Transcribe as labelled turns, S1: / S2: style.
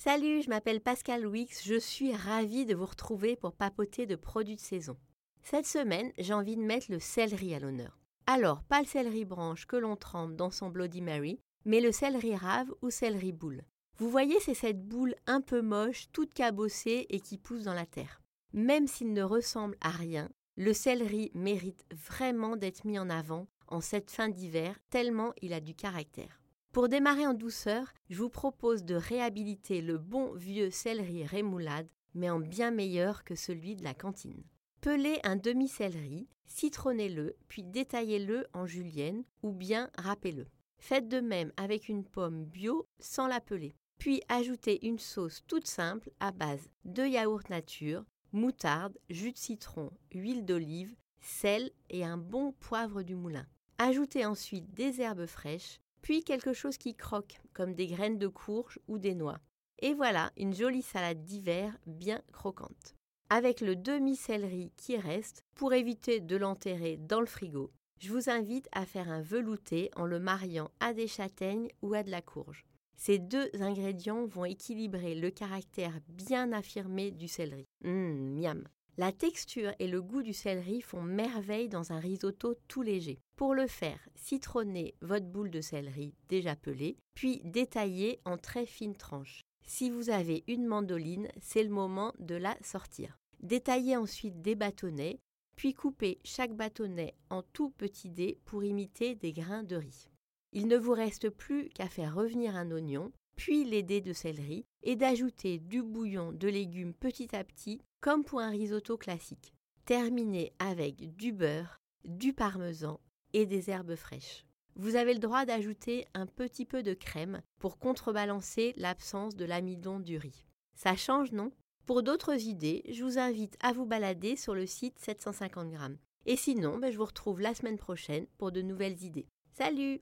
S1: Salut, je m'appelle Pascal Wix, je suis ravie de vous retrouver pour papoter de produits de saison. Cette semaine, j'ai envie de mettre le céleri à l'honneur. Alors, pas le céleri branche que l'on trempe dans son Bloody Mary, mais le céleri rave ou céleri boule. Vous voyez, c'est cette boule un peu moche, toute cabossée et qui pousse dans la terre. Même s'il ne ressemble à rien, le céleri mérite vraiment d'être mis en avant en cette fin d'hiver, tellement il a du caractère. Pour démarrer en douceur, je vous propose de réhabiliter le bon vieux céleri rémoulade, mais en bien meilleur que celui de la cantine. Pelez un demi-céleri, citronnez-le, puis détaillez-le en julienne ou bien râpez-le. Faites de même avec une pomme bio sans la peler. Puis ajoutez une sauce toute simple à base de yaourt nature, moutarde, jus de citron, huile d'olive, sel et un bon poivre du moulin. Ajoutez ensuite des herbes fraîches, puis quelque chose qui croque, comme des graines de courge ou des noix. Et voilà une jolie salade d'hiver bien croquante. Avec le demi-céleri qui reste, pour éviter de l'enterrer dans le frigo, je vous invite à faire un velouté en le mariant à des châtaignes ou à de la courge. Ces deux ingrédients vont équilibrer le caractère bien affirmé du céleri. Hum, miam la texture et le goût du céleri font merveille dans un risotto tout léger. Pour le faire, citronnez votre boule de céleri déjà pelée, puis détaillez en très fines tranches. Si vous avez une mandoline, c'est le moment de la sortir. Détaillez ensuite des bâtonnets, puis coupez chaque bâtonnet en tout petits dés pour imiter des grains de riz. Il ne vous reste plus qu'à faire revenir un oignon, puis les dés de céleri, et d'ajouter du bouillon de légumes petit à petit, comme pour un risotto classique. Terminez avec du beurre, du parmesan et des herbes fraîches. Vous avez le droit d'ajouter un petit peu de crème pour contrebalancer l'absence de l'amidon du riz. Ça change, non? Pour d'autres idées, je vous invite à vous balader sur le site 750 g. Et sinon, ben, je vous retrouve la semaine prochaine pour de nouvelles idées. Salut